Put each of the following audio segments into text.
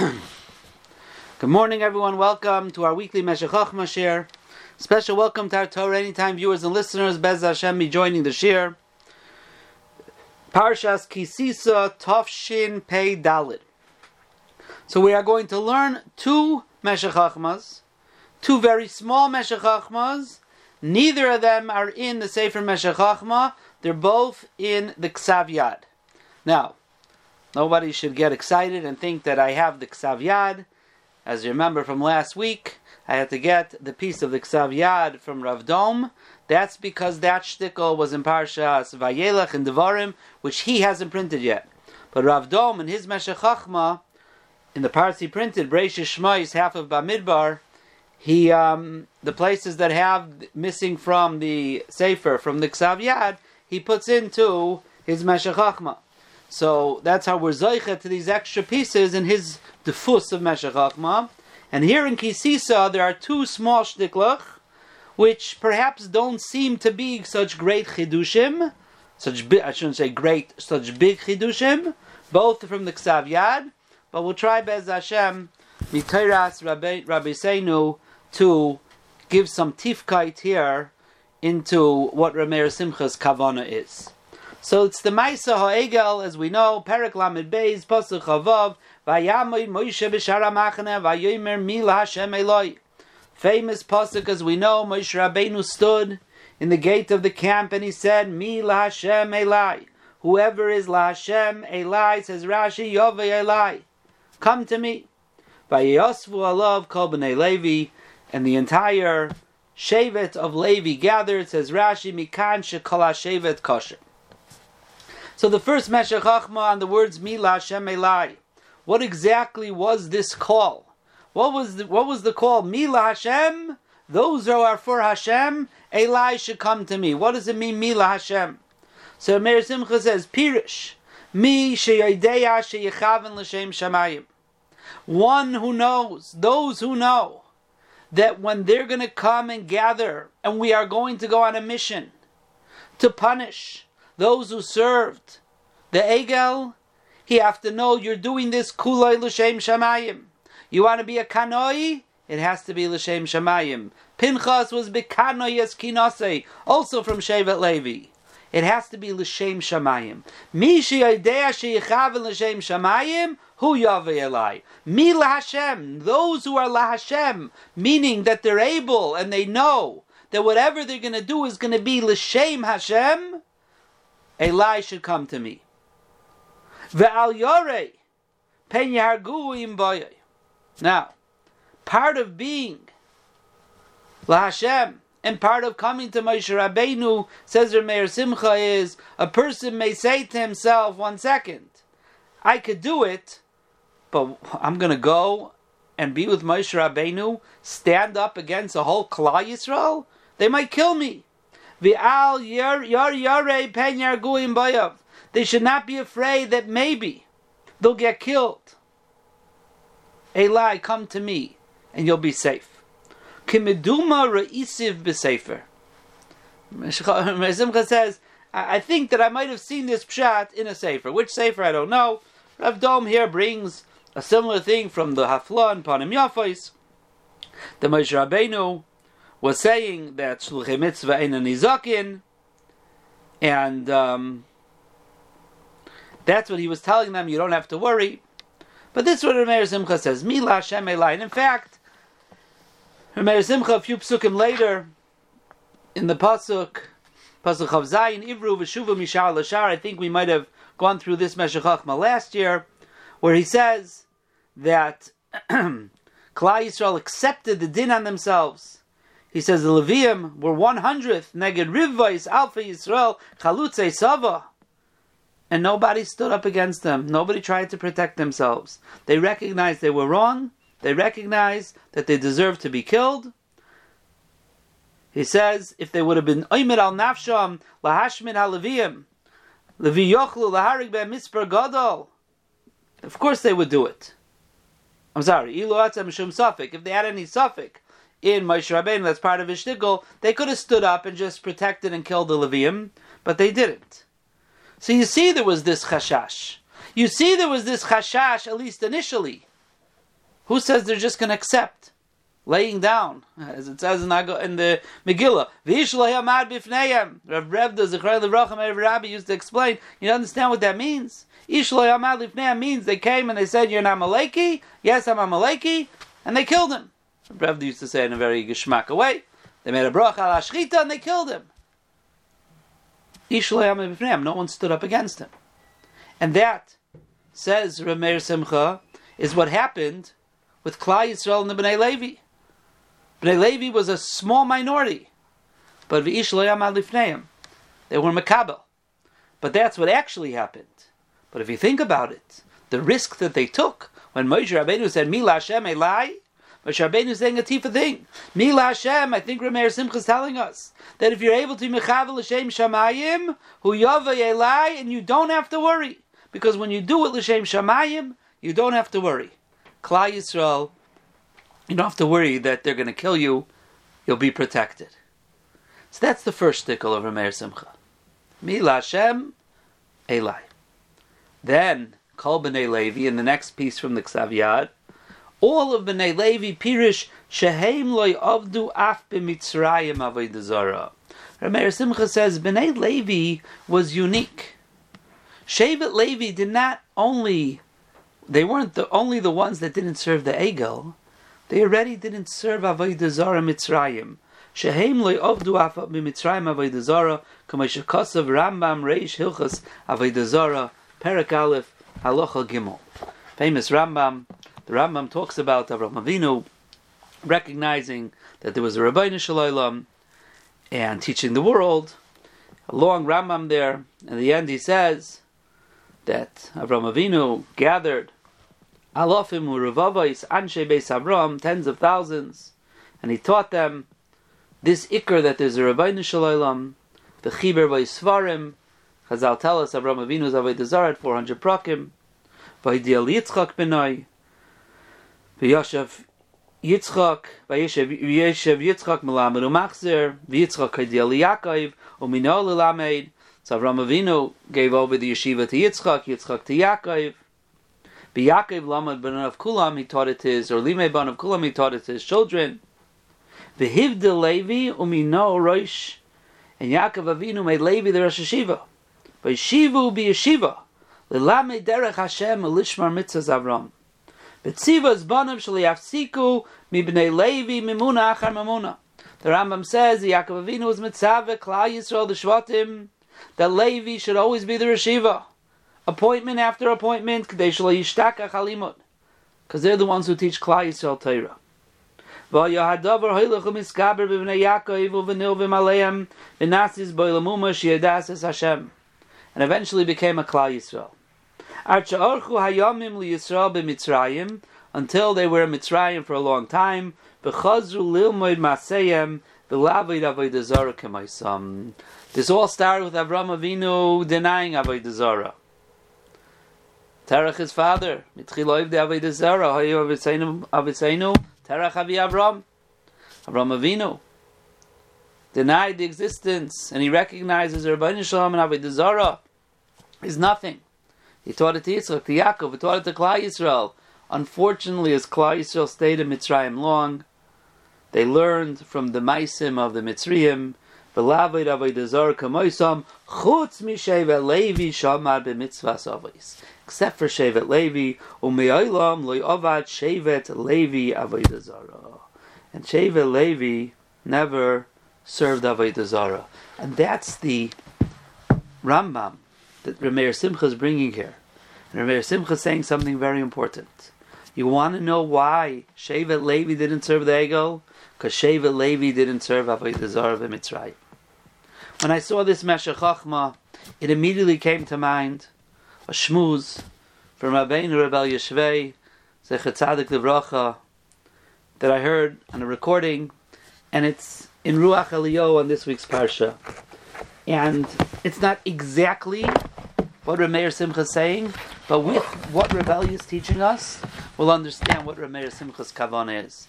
Good morning, everyone. Welcome to our weekly Meshech Chochmah share. Special welcome to our Torah Anytime viewers and listeners. Bez Hashem be joining the share. Parshas Ki Sisa Tovshin Pei Dalit. So we are going to learn two Meshech Chochmas, two very small Meshech Chochmas. Neither of them are in the Sefer Meshech Chochmah. They're both in the Ksav Yad. Now, Nobody should get excited and think that I have the Ksav Yad. As you remember from last week, I had to get the piece of the Ksav Yad from Rav Dom. That's because that shtickle was in Parshas Vayelech and Devarim, which he hasn't printed yet. But Rav Dom and his Meshech in the parts he printed, Breisha Shmois, half of Bamidbar, he um, the places that have missing from the Sefer, from the Ksav Yad, he puts into his Meshech. So that's how we're zeicha to these extra pieces in his defus of Meshech. And here in Ki Sisa, there are two small shtiklach, which perhaps don't seem to be such great chidushim, such bi- I shouldn't say great, such big chidushim, both from the Ksav Yad. But we'll try Bez Hashem, Mitayras Rabbi, Seinu, to give some tifkite here into what Rameir Simcha's kavana is. So it's the Maisa Ha'egel, as we know, Perik Lamed Beis, Pasuk Chavav, Vayamoy Moshe Machane, Vayomer Mila Hashem Eloi. Famous Pasuk, as we know, Moshe Rabbeinu stood in the gate of the camp and he said, Mila Hashem Eloi. Whoever is La Hashem Eloi, says Rashi, Yove Eloi. Come to me. Vayosvu Alav Kol B'nei Levi, and the entire Shevet of Levi gathered, says Rashi, Mikan Shekala Shevet Kosher. So the first Meshech Chachma on the words Mila Hashem Elai. What exactly was this call? What was the, what was the call? Mila Hashem. Those who are for Hashem, Elai should come to me. What does it mean, Mila Hashem? So Meir Simcha says, Pirish, Mi sheyadeya sheyechaven l'shem shamayim. One who knows, those who know, that when they're going to come and gather, and we are going to go on a mission to punish those who served the Egel, he have to know you're doing this kulay l'shem shamayim. You want to be a kanoi? It has to be l'shem shamayim. Pinchas was bekanoi as also from Shevet Levi. It has to be l'shem shamayim. Mi she'yadea she'yichaven l'shem shamayim, hu yavei elai. Mi Hashem, those who are la Hashem, meaning that they're able and they know that whatever they're going to do is going to be l'shem Hashem, Eli should come to me. Ve'al yore pen yarguim boye. Now, part of being La Hashem and part of coming to Moshe Rabbeinu, says Rameir Simcha, is a person may say to himself, one second, I could do it, but I'm going to go and be with Moshe Rabbeinu, stand up against a whole Klal Yisrael? They might kill me. V'al pen yarguim bayav. They should not be afraid that maybe they'll get killed. Eli, come to me, and you'll be safe. Kimeduma reisiv b'sefer. Simcha says, I think that I might have seen this pshat in a sefer. Which sefer I don't know. Rav Dom here brings a similar thing from the Hafla and Panim Yafais. The Moshe Rabbeinu was saying that Shluchei Mitzvah ain't a Nizakin, and um, that's what he was telling them. You don't have to worry. But this is what Rameir Simcha says. Mila Hashem Elai. And in fact, Rameir Simcha, a few psukim later, in the pasuk, pasuk of Zayin, Ivru v'shuva mishar l'shar. I think we might have gone through this Meshech Chachma last year, where he says that Klal Yisrael accepted the din on themselves. He says the Levium were one hundredth neged Rivvais Alpha Yisrael Chalutze Sava. And nobody stood up against them. Nobody tried to protect themselves. They recognized they were wrong. They recognized that they deserved to be killed. He says, if they would have been Oimer al Nafsham, Lahashmin al Levium, Levi Yochlu, Laharig be Mispar Gadol. Of course they would do it. I'm sorry, Ilu Atzam Shum Suffolk. If they had any Suffolk in Moshe Rabbeinu, that's part of his shtickle, they could have stood up and just protected and killed the Levium, but they didn't. So you see there was this chashash. You see there was this chashash, at least initially. Who says they're just going to accept? Laying down, as it says in, the Megillah. Rav Revda Zechariah Levracham Rabbi used to explain. You understand what that means? Ishlay means they came and they said, You're an Amaleki? Yes, I'm a Amaleki. And they killed him. Revda used to say in a very geschmack way. They made a bracha al Ashchita and they killed him. No one stood up against him. And that, says Rameir Simcha, is what happened with Klal Yisrael and the Bnei Levi. Bnei Levi was a small minority, but they were Makabel. But that's what actually happened. But if you think about it, the risk that they took when Moshe Rabbeinu said, Mila Hashem Elai, Moshe Rabbeinu is saying a tifa thing. Mila Hashem, I think Rameir Simcha is telling us that if you're able to Mechavel Hashem Shamayim, Hu Yava Elai, and you don't have to worry. Because when you do it L'Shem Shamayim, you don't have to worry. Klal Yisrael, you don't have to worry that they're going to kill you. You'll be protected. So that's the first stickle of Rameir Simcha. Mila Hashem Elai. Then, Kol B'nai Levi, in the next piece from the Ksav Yad, all of B'nai Levi Pirish Shehem loy avdu af b'mitzrayim avodah Rameir Simcha says B'nai Levi was unique. Shevet Levi did not only, they weren't the only the ones that didn't serve the Egel, they already didn't serve avodah zara Mitzrayim. Shehem loy avdu af b'mitzrayim avodah zara, kama shekasav Rambam Reish Hilchas avodah zara Perak Aleph, Halacha Gimel. Famous Rambam. The Rambam talks about Avraham Avinu recognizing that there was a Rabbi Shalom and teaching the world. A long Rambam there. In the end, he says that Avraham Avinu gathered Alofim Uruvavais Anshe Beis Avram, tens of thousands, and he taught them this ikr that there's a Rabbi Shalom, the Chiber by Chazal tell us Avram Avinu's Avodah at 400 prakim. Vayidiel Yitzchak benoi. V'yashav Yitzchak, V'yeshev Yitzchak melamed u'machzer, V'yitzchak Hidiel Yaakov, u'mino l'lamed. So Avram Avinu gave over the yeshiva to Yitzchak, Yitzchak to Yaakov. V'Yaakov lamad ben of Kulam, he taught it to his, or Limei ben of Kulam, he taught it to his children. V'hivde Levi u'mino roish. And Yaakov Avinu made Levi the Rosh Hashiva. Vayishivu biyeshiva. Lilame derech Hashem lishmar mitzvahs Avram. Betzivas banim shaliyafsiku mibnei Levi mimuna achar mamuna. The Rambam says the Yaakov Avinu was mitzvah Klal Yisrael the Shvatim that Levi should always be the Reshiva. Appointment after appointment, because they're the ones who teach Klal Yisrael Torah. Vayahadavar hoylach umiskaber b'vnei Yaakov uvenil v'maleim v'nasis boilamuma shiadasis Hashem and eventually became a Klal Yisrael. hayamim li Yisrael b'Mitzrayim until they were in Mitzrayim for a long time. This all started with Avram Avinu denying avodah zara. Terach his father, mitchiloiv de avodah zara, hayu avitzeinu, Terach avi Avram, Avram Avinu denied the existence, and he recognizes Rabbi Shalom and Avodah Zarah is nothing. He taught it to Yitzchak, to Yaakov, he taught it to Klal Yisrael. Unfortunately, as Klal Yisrael stayed in Mitzrayim long, they learned from the Maisim of the Mitzrayim, V'lavid Avodah Zarah kamoisam, chutz mi Shevet Levi shamar b'mitzvahs avos. Except for Shevet Levi, u'me'olam lo avad Shevet Levi Avodah Zarah. And Shevet Levi never served Avodah Zarah. And that's the Rambam that Rameir Simcha is bringing here. And Rameir Simcha is saying something very important. You want to know why Shevet Levi didn't serve the Egel? Because Shevet Levi didn't serve Avodah Zarah Mitzrayim. When I saw this Meshech Chochma, it immediately came to mind a shmuz from Rabbeinu Reb Elya Svei, Zechat Tzadik Livracha, that I heard on a recording, and it's in Ruach Eliyahu on this week's Parsha. And it's not exactly what Rameir Simcha is saying, but with what Reb Elya is teaching us, we'll understand what Rameir Simcha's kavanah is.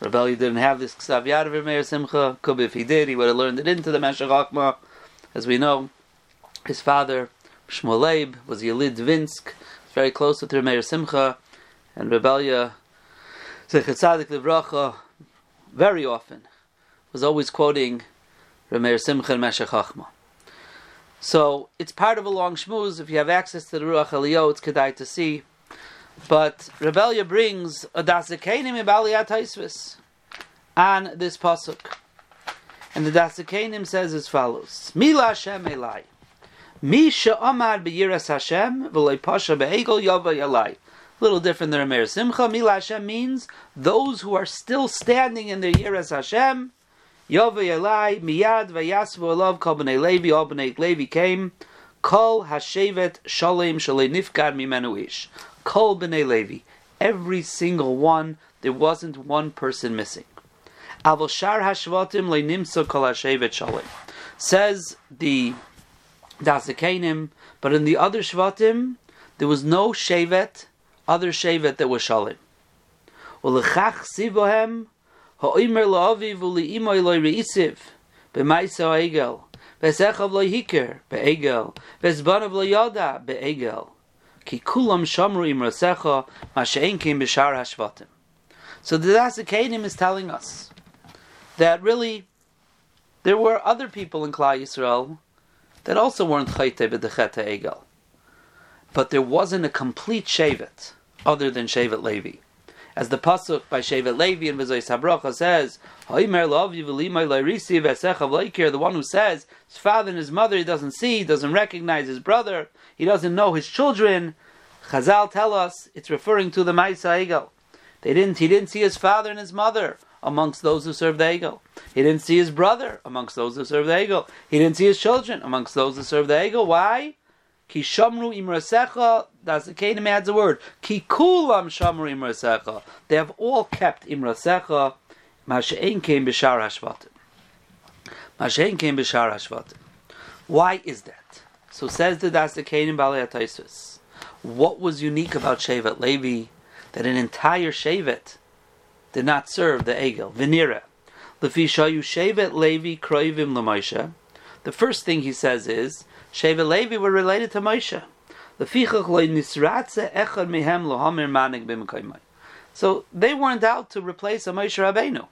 Reb Elya didn't have this Ksav Yad of Rameir Simcha. Could be if he did, he would have learned it into the Meshech Chochma. As we know, his father, Shmuel Leib, was Yelid Vinsk, very close with Rameir Simcha, And Reb Elya, Zechatzadik Livracha, very often, was always quoting Rameir Simcha and Meshech Chachma. So it's part of a long shmooze. If you have access to the Ruach Eliyahu, it's kedai to see. But Reb Elya brings a Daas Zekeinim Ibaliyat Haisvis on this pasuk. And the Daas Zekeinim says as follows: Mila Hashem Elai. Mi she'amar beyiras Hashem v'loy pasha be'egel yava yalai. Little different than Rameir Simcha. Mila Hashem means those who are still standing in their yiras Hashem. Yava yalai miyad v'yasvu alav kol b'nei Levi. All b'nei Levi came. Kol hashevet shalem shalei nifkad mimenu ish. Kol b'nei Levi. Every single one. There wasn't one person missing. Avoshar hashvatim leinimsa kol hashevet shalem. Says the Daas Zekeinim, but in the other Shvatim, there was no Shevet, other Shevet that was Shalim. Ulechach sivohem, la'aviv uli'imoy lo'i re'isiv, b'maisa ha'egel, v'esechav lo'i hiker, be'egel, v'ezbanav lo'i be'egel. Ki kulam shamru imrasecha, ma'she'en kim b'shar ha'shvatim. So the Daas Zekeinim is telling us that really there were other people in Klal Yisrael that also weren't chayte b'decheta egel. But there wasn't a complete shevet other than shevet Levi. As the pasuk by shevet Levi in V'zoy Sabracha says, the one who says his father and his mother he doesn't see, he doesn't recognize his brother, he doesn't know his children. Chazal tell us it's referring to the Maisa Egel. They didn't. He didn't see his father and his mother amongst those who serve the Egel. He didn't see his brother amongst those who serve the Egel. He didn't see his children amongst those who serve the Egel. Why? Ki shamru imrasecha. That's the Canaan adds a word. Ki kulam shamru imrasecha. They have all kept imrasecha. Mashein came b'shar hashvatim. Mashein came b'shar hashvatim. Why is that? So says the Daas Zekeinim Balei What was unique about Shevet Levi that an entire Shevet did not serve the Egel. Venira. Lefishayu Shevet Levi Kroivim Lamoshe. The first thing he says is Shevet Levi were related to Moshe. So they weren't out to replace a Moshe Rabbeinu.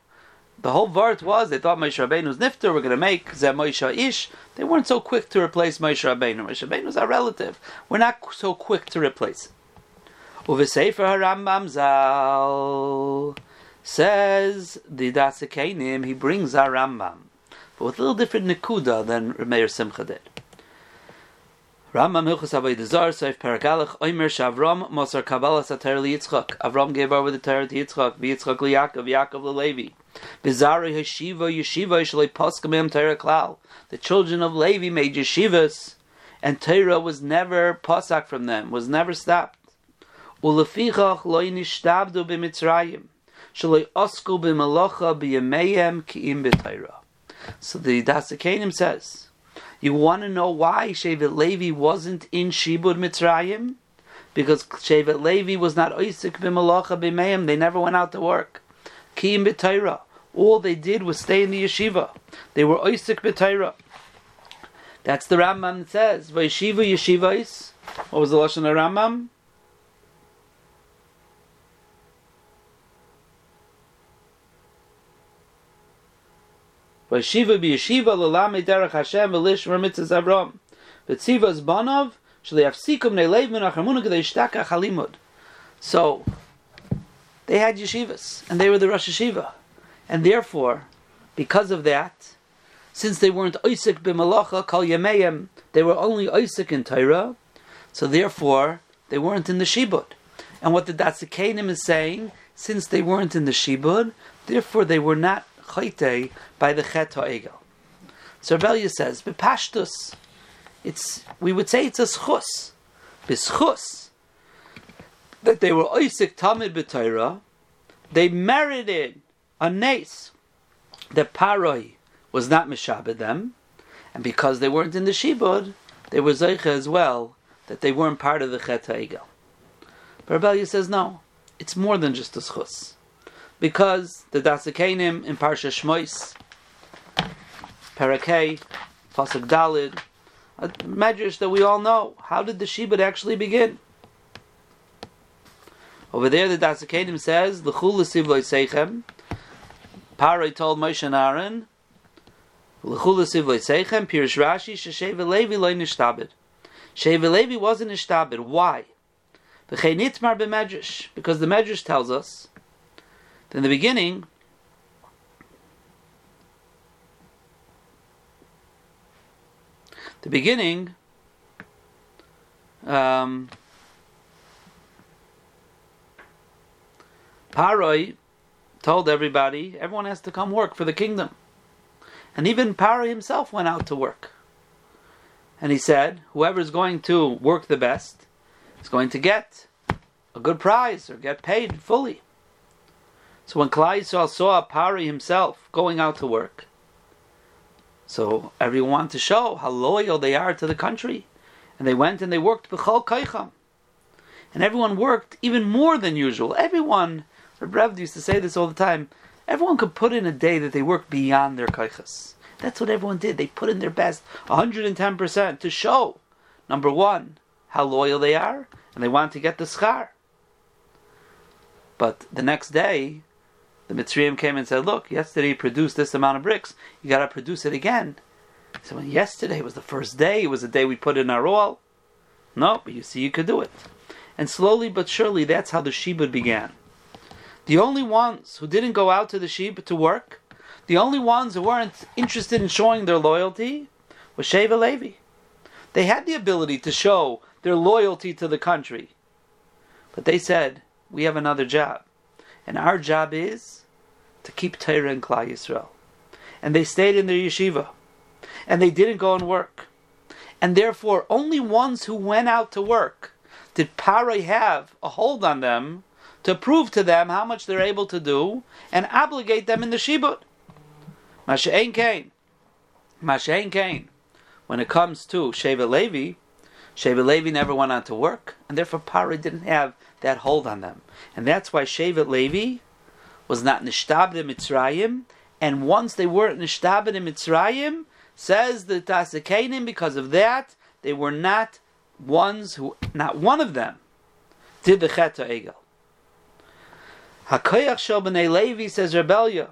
The whole vart was they thought Moshe Rabbeinu's nifter were going to make Zeh Moshe Ish. They weren't so quick to replace Moshe Rabbeinu. Moshe Rabbeinu is our relative. We're not so quick to replace. Uvesefer Harambam Zal. Says the Daas Zekeinim, he brings our Rambam, but with a little different nekuda than Meir Simcha did. Rambam Hilchas Avodah Zarah Seif Paragalach Oimer Shavram Mosar Kabbalah Sater Yitzchak. Avram gave over the Torah to Yitzchak, Yitzchak Yaakov, Yaakov Levi. Bizarre Yeshiva Yeshiva Shalei Poskamim Torah Klal. The children of Levi made yeshivas, and Torah was never posak from them, was never stopped. Ulefichach loy nishtabdu b'mitzrayim. So the Daas Zekeinim says, you want to know why Shevet Levi wasn't in Shibud Mitzrayim? Because Shevet Levi was not Isaac b'malacha b'meim. They never went out to work. Kiyim b'Torah. All they did was stay in the yeshiva. They were Isaac b'Torah. That's the Rambam says. V'yeshiva yeshivais. What was the lashon of Rambam? Vayeshiva b'yeshiva l'lamei derech Hashem v'lishmer mitzvahs Avram. V'tzivas banov shliafsikum ne'leiv min achamuna k'dei shtaka chalimud. So, they had yeshivas, and they were the Rosh Yeshiva. And therefore, because of that, since they weren't Isaac b'malacha kol yameim, they were only Isaac in Torah, so therefore, they weren't in the Shibud. And what the Daas Zekeinim is saying, since they weren't in the Shibud, therefore they were not chayte by the chet ha'egel. So Reb Elya says, bepashtus, it's, we would say it's a schus, bischus, that they were Isaac Tamid b'Torah, they merited a nace that Paroi was not mishabed them, and because they weren't in the shibud, they were zeicha as well that they weren't part of the chet ha'egel. But Reb Elya says no, it's more than just a schus because the Daas Zekeinim in Parsha Shmois, Parakei, Pasuk Dalid, a medrash that we all know. How did the Shibud actually begin? Over there, the Daas Zekeinim says, L'chul l'sivloi seichem. Parai told Moshe and Aaron, L'chul l'sivloi seichem, Pirish Rashi, Shesheva Levi loy nishtabed. Sheva Levi wasn't nishtabed. Why? Because the medrash tells us in the beginning, the beginning, um, Paroi told everybody, everyone has to come work for the kingdom. And even Paroi himself went out to work. And he said, whoever is going to work the best is going to get a good prize or get paid fully. So when Klal Yisrael saw Pari himself going out to work, so everyone wanted to show how loyal they are to the country. And they went and they worked b'chol kaicham. And everyone worked even more than usual. Everyone, Reb used to say this all the time, everyone could put in a day that they worked beyond their kaichas. That's what everyone did. They put in their best, 110%, to show, number one, how loyal they are, and they want to get the schar. But the next day, the Mitzrayim came and said, Look, yesterday produced this amount of bricks, you got to produce it again. So when yesterday was the first day, it was the day we put in our oil. No, but you see, you could do it. And slowly but surely, that's how the Shibud began. The only ones who didn't go out to the Shibud to work, the only ones who weren't interested in showing their loyalty, was Sheva Levi. They had the ability to show their loyalty to the country. But they said, We have another job. And our job is to keep Torah and Klal Yisrael. And they stayed in their yeshiva and they didn't go and work. And therefore, only ones who went out to work did Parai have a hold on them to prove to them how much they're able to do and obligate them in the Shibut. Masha'en Kain. Masha'en Kain. When it comes to Sheva Levi, Sheva Levi never went out to work, and therefore Parai didn't have that hold on them. And that's why Sheva Levi was not Nishtab in Mitzrayim, and once they weren't Nishtab in Mitzrayim, Says the Daas Zekeinim, because of that, they were not ones who, not one of them, did the Cheta Egel. Hakoyach shel b'nei Levi says Reb Elya.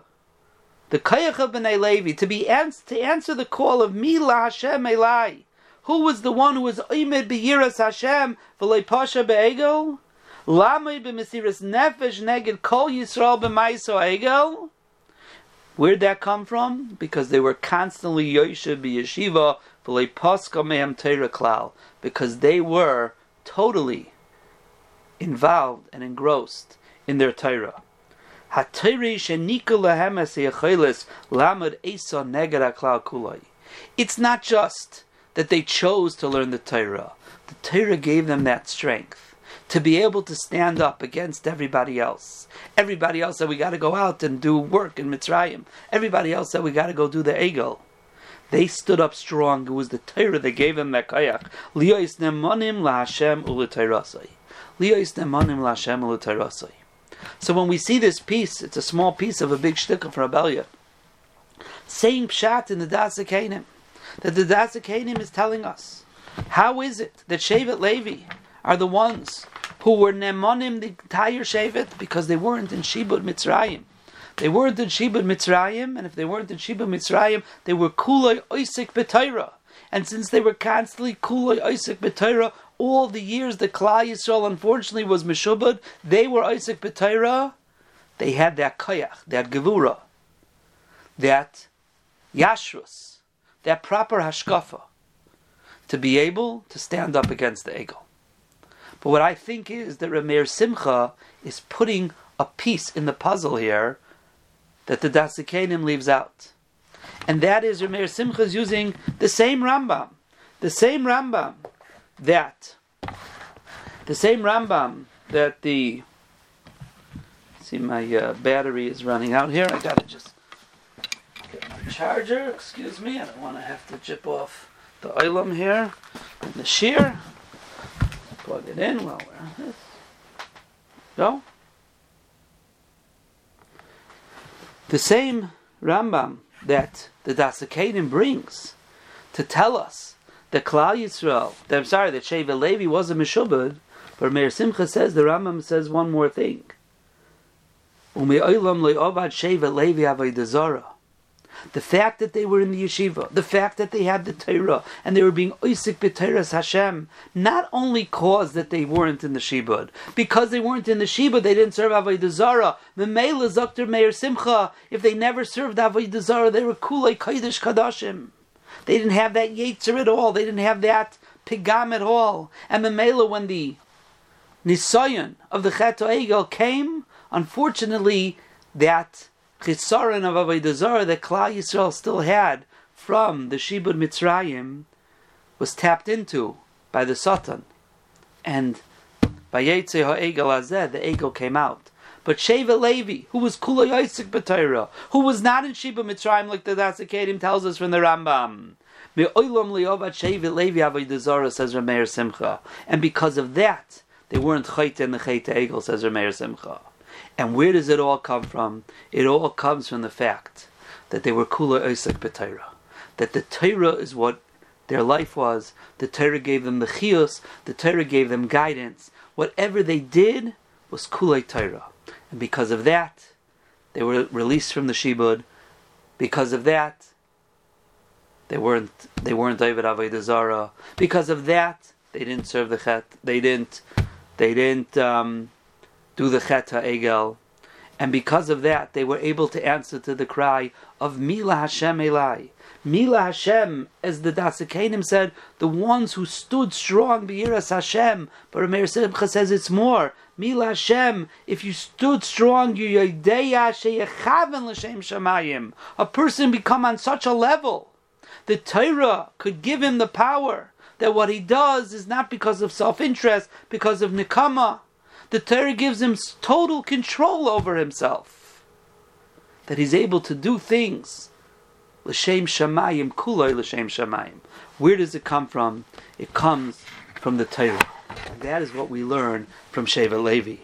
The koyach of b'nei Levi to be ans- to answer the call of Mila Hashem Elai. Who was the one who was oimed beyiras Hashem v'lei pasha be'egel? Lamei b'mesiras nefesh neged kol Yisrael b'maiso egel? Where'd that come from? Because they were constantly Yoshev Yeshiva mehem klal, because they were totally involved and engrossed in their Torah. It's not just that they chose to learn the Torah. The Torah gave them that strength to be able to stand up against everybody else. Everybody else said we got to go out and do work in Mitzrayim. Everybody else said we got to go do the Egel. They stood up strong. It was the Torah that gave them that koyach. Liyos nemanim laHashem u'l'Torasai. Liyos nemanim laHashem u'l'Torasai. So when we see this piece, it's a small piece of a big shtickle for Abelia. Same pshat in the Dasa that the Dasa is telling us, how is it that Shevet Levi are the ones who were nemonim the entire shevet because they weren't in Shibud Mitzrayim. They weren't in Shibud Mitzrayim, and if they weren't in Shibud Mitzrayim, they were kulay oisik b'Torah. And since they were constantly kulay oisik b'Torah, all the years that Klal Yisrael unfortunately was meshubad, they were oisik b'Torah. They had that koyach, that gevura, that yashrus, that proper hashkafa, to be able to stand up against the ego. But what I think is that Rameir Simcha is putting a piece in the puzzle here that the Daas Zekeinim leaves out. And that is Rameir Simcha is using the same Rambam. The same Rambam that the same Rambam that the see my uh, battery is running out here. I gotta just charger. Excuse me, I don't want to have to chip off the oilam here and the shear plug it in while we're on this. Go. The same Rambam that the Daas Zekeinim brings to tell us that Klal Yisrael, that, I'm sorry, that Sheva Levi was a Meshubad, But Meir Simcha says, the Rambam says one more thing. The fact that they were in the yeshiva, the fact that they had the Torah, and they were being oisik b'Torahs Hashem, not only caused that they weren't in the shibud, because they weren't in the shibud, they didn't serve Avodah Zarah. Memela Zakter Meir Simcha, if they never served Avodah Zarah, they were kulei kodesh kadashim. They didn't have that yetzer at all. They didn't have that pigam at all. And Memela, when the nisayon of the Chet Egel came, unfortunately, that chisaron of Avodah that Klal Yisrael still had from the Shibud Mitzrayim was tapped into by the Satan. And by Yetzeh HaEgel Azeh, the Egel came out. But Sheva Levi, who was Kula Yosek B'Torah, who was not in Shibud Mitzrayim, like the Daas Zekeinim tells us from the Rambam. Me'olam liovat Sheva Levi Avodah says Rameir Simcha. And because of that, they weren't Chayte in the Chayte Egel, says Rameir Simcha. And where does it all come from? It all comes from the fact that they were kula oisek b'Torah. That the Torah is what their life was. The Torah gave them the chios. The Torah gave them guidance. Whatever they did was kula Torah. And because of that, they were released from the shibud. Because of that, they weren't they weren't David Avodah Zarah. Because of that, they didn't serve the chet. They didn't they didn't um, do the Chet HaEgel. And because of that, they were able to answer to the cry of Mila Hashem Elai. Mila Hashem, as the Daas Zekeinim said, the ones who stood strong, Be'iras Hashem. But Rameir Simcha says it's more. Mila Hashem, if you stood strong, you Yodeya Sheyechaven L'Shem Shamayim. A person become on such a level. The Torah could give him the power that what he does is not because of self-interest, because of nikama the Torah gives him total control over himself. That he's able to do things. L'shem shamayim, kuloi l'shem shamayim. Where does it come from? It comes from the Torah. And that is what we learn from Sheva Levi.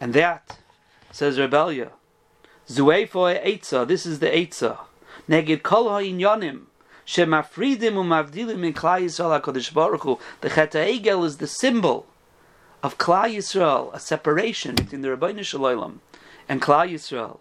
And that, says Reb Elya, Zuefo Eitza, this is the Eitza. Neged kol ha'inyonim, shemafridim umavdilim in Klal Yisrael HaKadosh Baruch Hu. The Chet is the symbol of Klal Yisrael, a separation between the Rabbeinu Shalom and Klal Yisrael.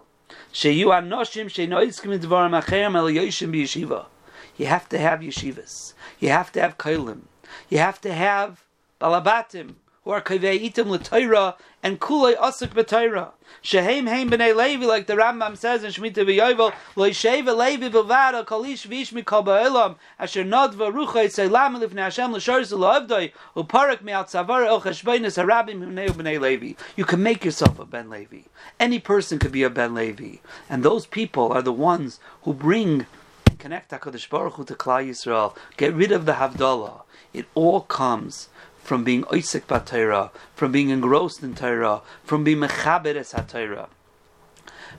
You have to have yeshivas. You have to have kailim. You have to have balabatim who are kavei itim l'toira and kulei asuk b'toira. Shehem heim b'nei Levi, like the Rambam says in Shemitah v'yovel, lo yisheva Levi b'vada kolish v'ish mikol ba'elam, asher nodva rucha yitzaylam lifnei Hashem l'shor z'lo'avdoi, u'parak me'al tzavar el cheshbeinis harabim b'nei b'nei Levi. You can make yourself a Ben Levi. Any person could be a Ben Levi. And those people are the ones who bring connect HaKadosh Baruch Hu to Klal Yisrael. Get rid of the Havdalah. It all comes from being oisik b'Torah, from being engrossed in Torah, from being mechaber es HaTorah,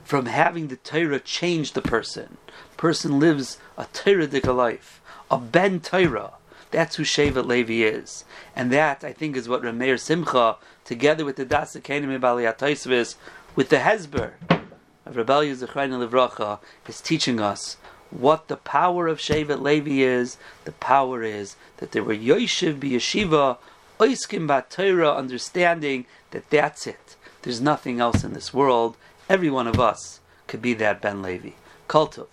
from having the Torah change the person. Person lives a Torah life, a ben Torah. That's who Shevet Levi is, and that I think is what Rameir Simcha, together with the Daas Zekeinim Baliyat with the Hezber of Reb Elya Zechrein Livracha, is teaching us what the power of Shevet Levi is. The power is that there were Yoshev Yeshiva oiskim Torah, understanding that that's it. There's nothing else in this world. Every one of us could be that Ben Levi. Kultov.